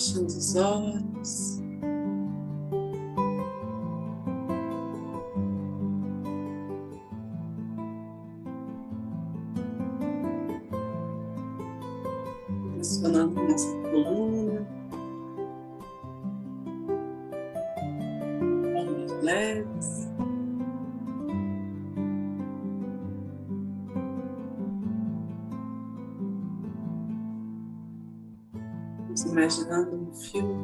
fechando os olhos. Vamos imaginando um fio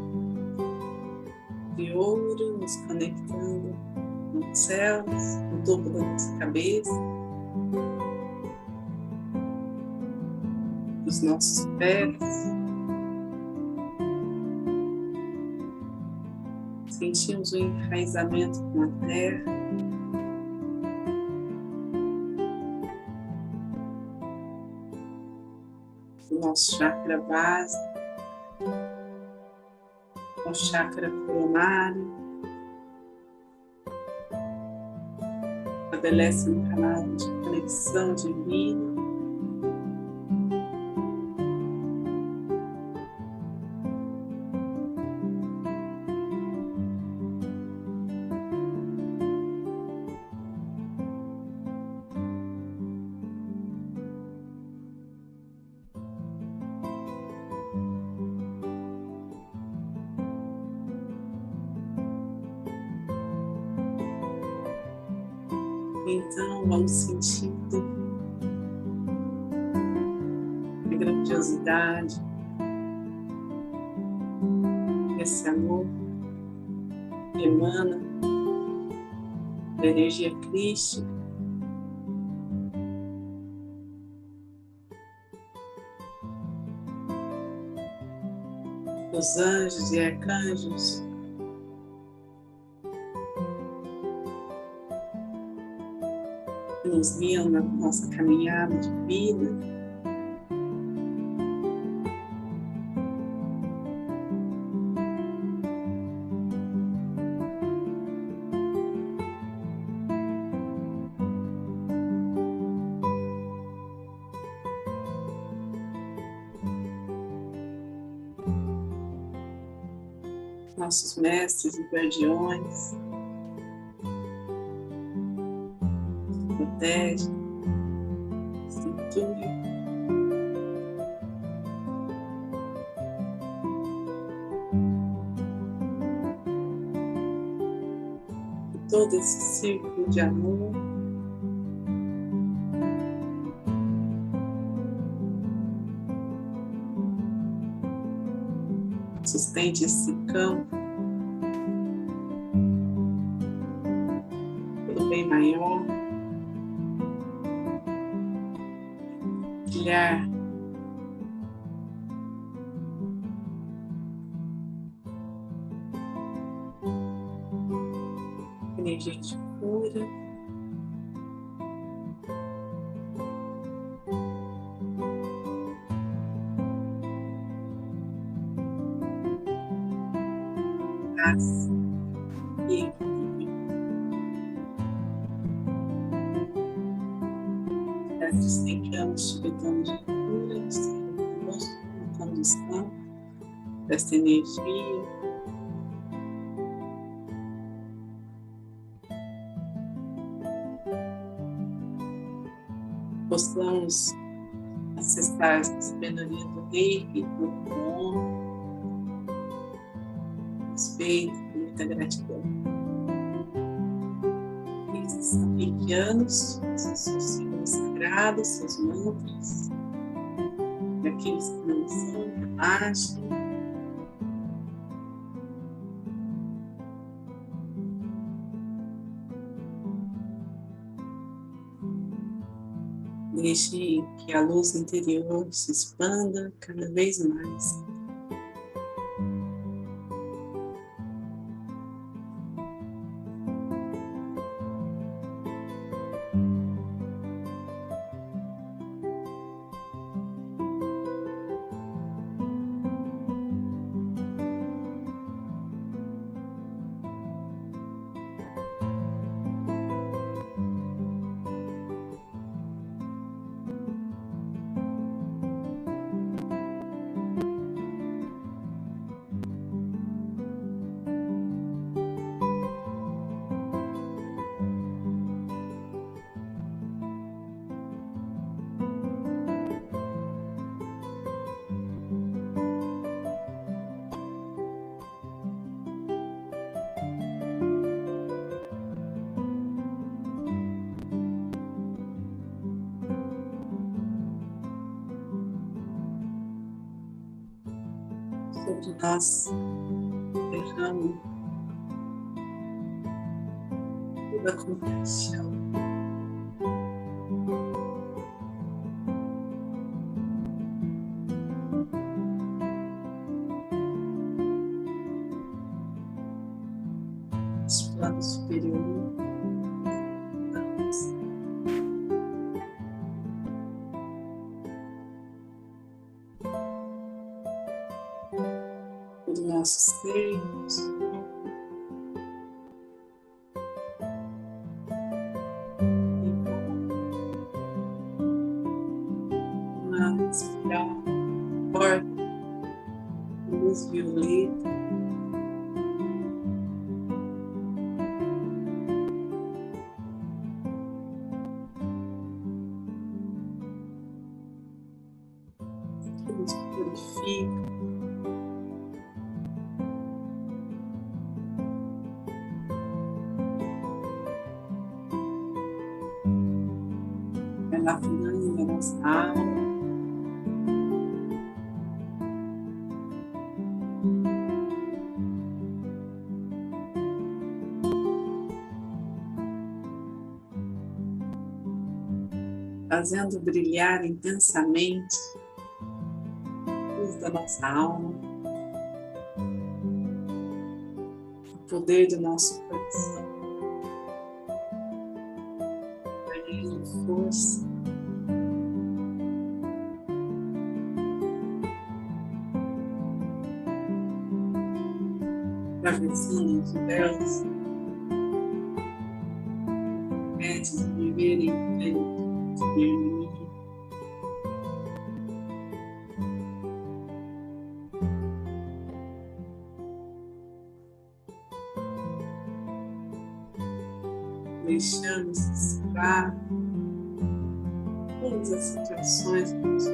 de ouro nos conectando com os céus, no topo da nossa cabeça, dos nossos pés. Sentimos o enraizamento com a terra. O nosso chakra base o chakra coronário. Estabelece um canal de conexão divina. Da energia crística. Os anjos e arcanjos nos guiam na nossa caminhada de vida. Nossos mestres e guardiões, protege, institui. Todo esse círculo de amor. Sustente esse campo pelo bem maior. Olhar energia de cura. Desta energia. Possamos acessar essa sabedoria do reiki, do bom, respeito, muita gratidão. Esses reikianos, seus símbolos sagrados, seus mantras, e aqueles que não são, relaxem. Deixe que a luz interior se expanda cada vez mais. Nós derramamos toda a compaixão. Do nosso Relaxando a nossa alma. fazendo brilhar intensamente a luz da nossa alma, o poder do nosso coração, Atravessando diversos momentos de viver em plenitude. Deixamos dissipar todas as situações que nos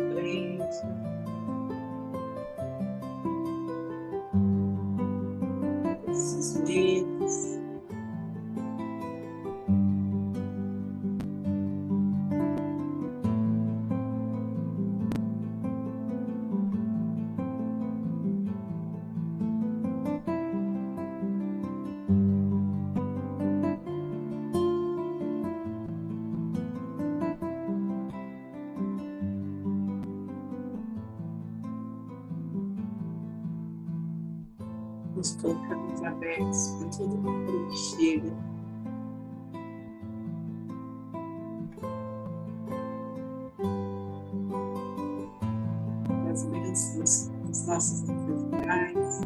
nos colocamos abertos para tudo que chega. As bênçãos dos nossos ancestrais.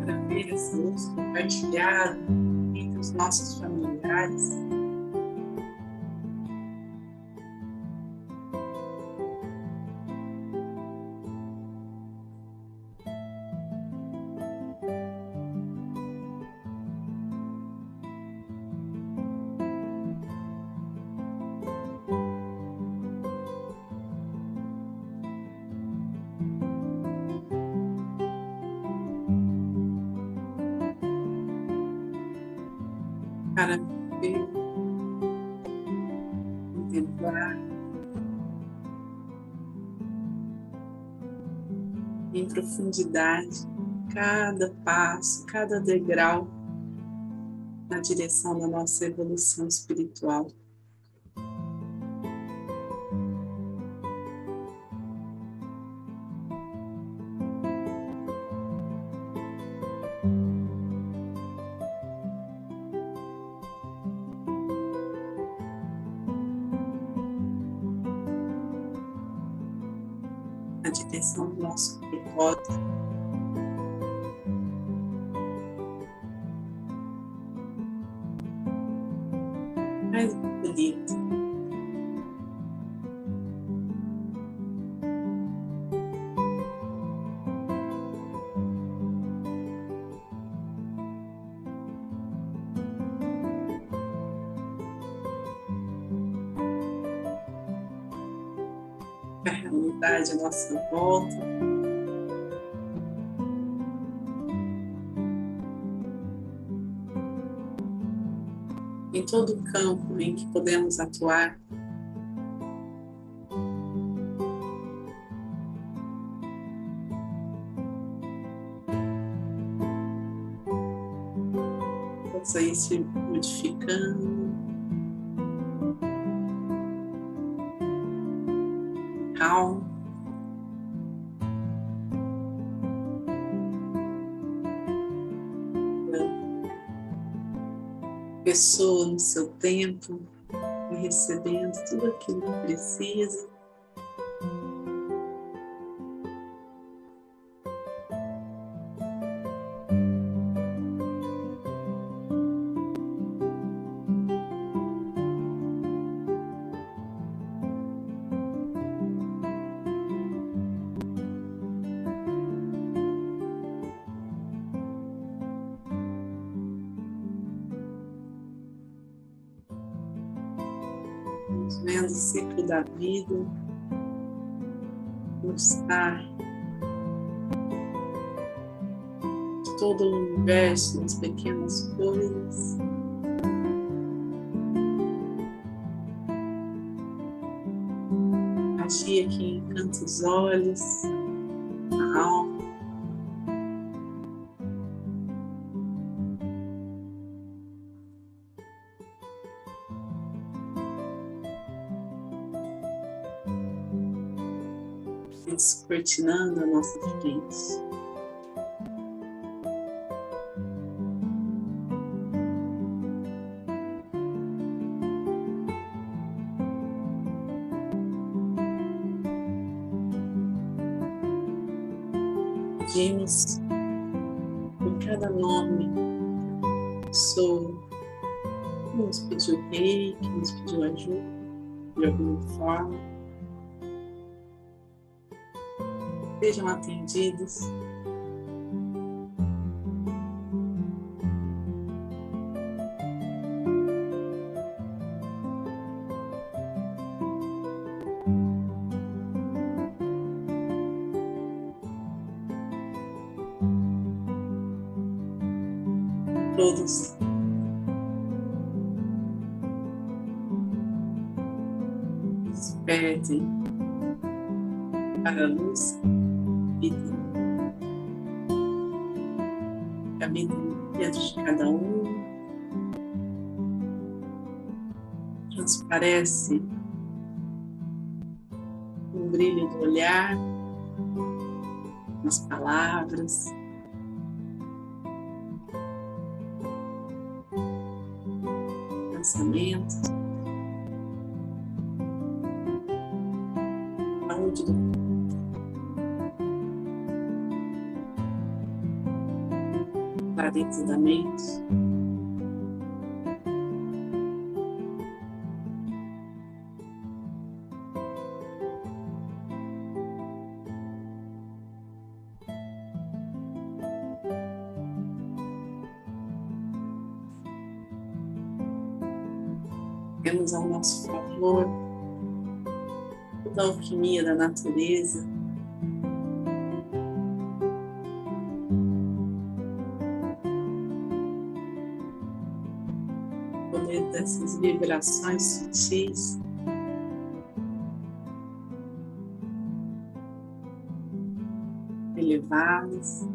Para ver essa luz compartilhada entre os nossos familiares. Em profundidade cada passo, cada degrau na direção da nossa evolução espiritual. Propósito. Mais bonito. a realidade à nossa volta. todo o campo em que podemos atuar. Vamos aí se modificando. Calma. Pessoa no seu tempo, recebendo tudo aquilo que precisa. Vendo o ciclo da vida, mostrar todo o universo nas pequenas coisas. Magia que encanta os olhos, a alma. Descortinando a nossa frente. Pedimos por cada nome, pessoa que nos pediu rei, que nos pediu ajuda de alguma forma. Sejam atendidos. Todos despertem para a luz vida. Habita dentro de cada um. Transparece o brilho do olhar, nas palavras. Pensamentos. Saúde do dentro da mente. Temos ao nosso favor toda a alquimia da natureza, dessas vibrações sutis. Elevadas,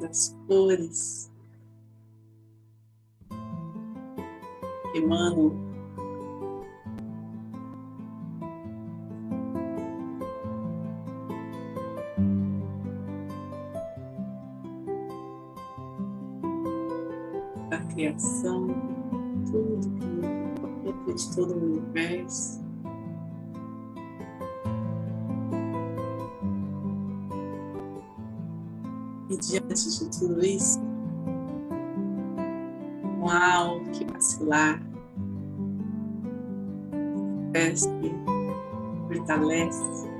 das cores que emanam criação, tudo que de todo o universo. E diante de tudo isso, não há que vacilar, cresce, fortalece,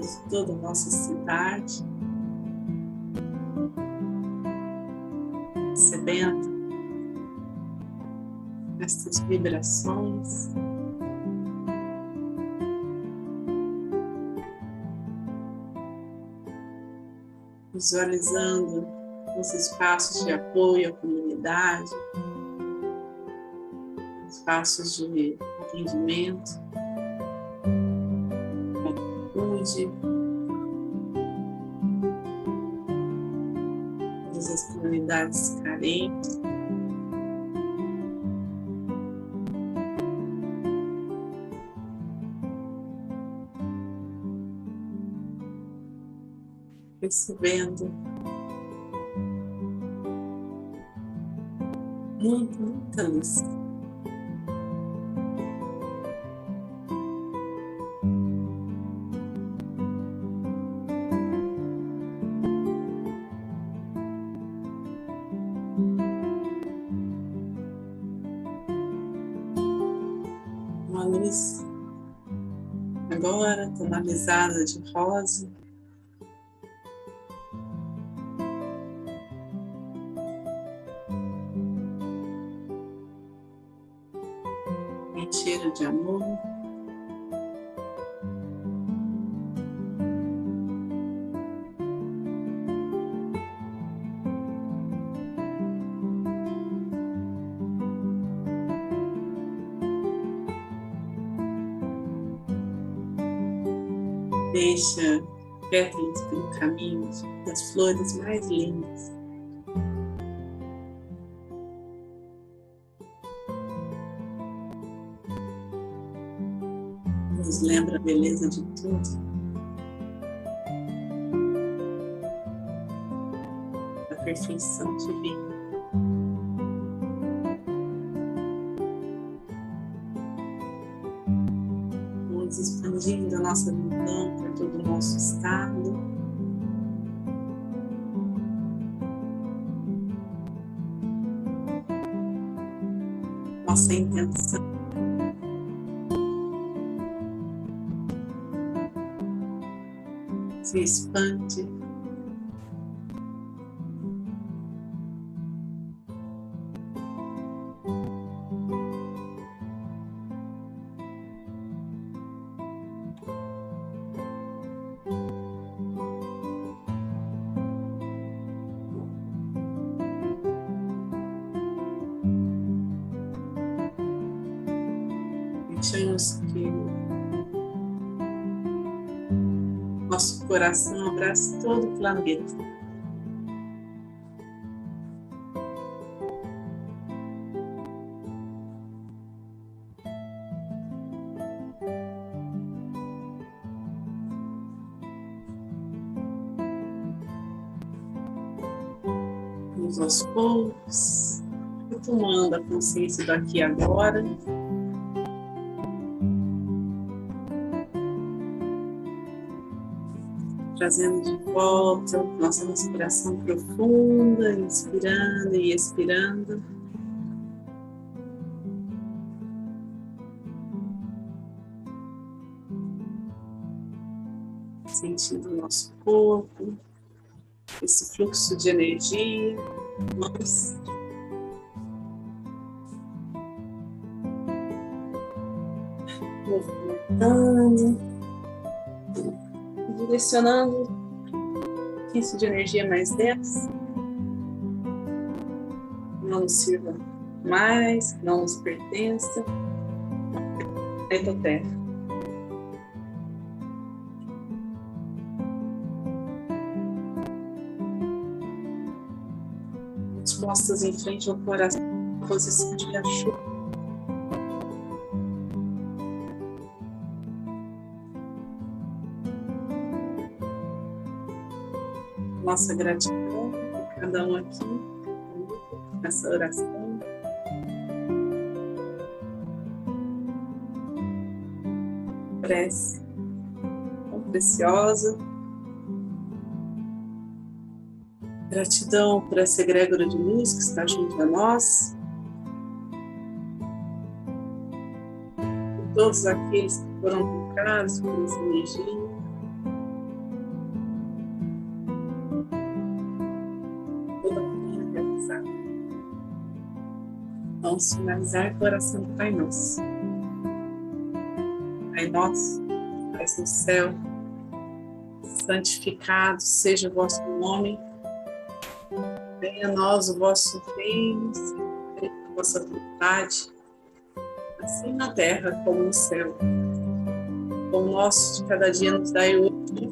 visualizando toda a nossa cidade, recebendo estas vibrações. Visualizando os espaços de apoio à comunidade, espaços de atendimento, saúde, todas as comunidades carentes. Percebendo muito, muita luz. agora tonalizada de rosa. Deixa pétalas pelo caminho das flores mais lindas. Nos lembra a beleza de tudo. A perfeição divina. Expandindo a nossa visão nosso estado. Nossa intenção. Se expande coração abrace todo o planeta. Aos poucos, retomando a consciência do aqui e agora. Trazendo de volta nossa respiração profunda, inspirando e expirando. Sentindo o nosso corpo, esse fluxo de energia, mãos. Movimentando direcionando isso de energia mais densa. Não nos sirva mais, não nos pertença. Planeta Terra. As costas em frente ao coração, posição de chuva. Nossa gratidão por cada um aqui, nessa oração. Prece tão preciosa. Gratidão por essa egrégora de luz que está junto a nós. Por todos aqueles que foram tocados por essa energia. Vamos finalizar com a oração do Pai Nosso. Pai Nosso, Pai no céu, santificado seja o vosso nome, venha a nós o vosso reino, a vossa vontade, assim na terra como no céu. O nosso de cada dia nos dai hoje,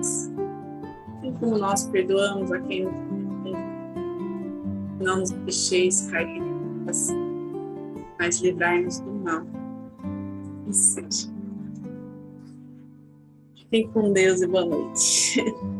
assim como nós perdoamos a quem não nos deixeis cair mas livrai-nos do mal. E seja. Fiquem com Deus e boa noite.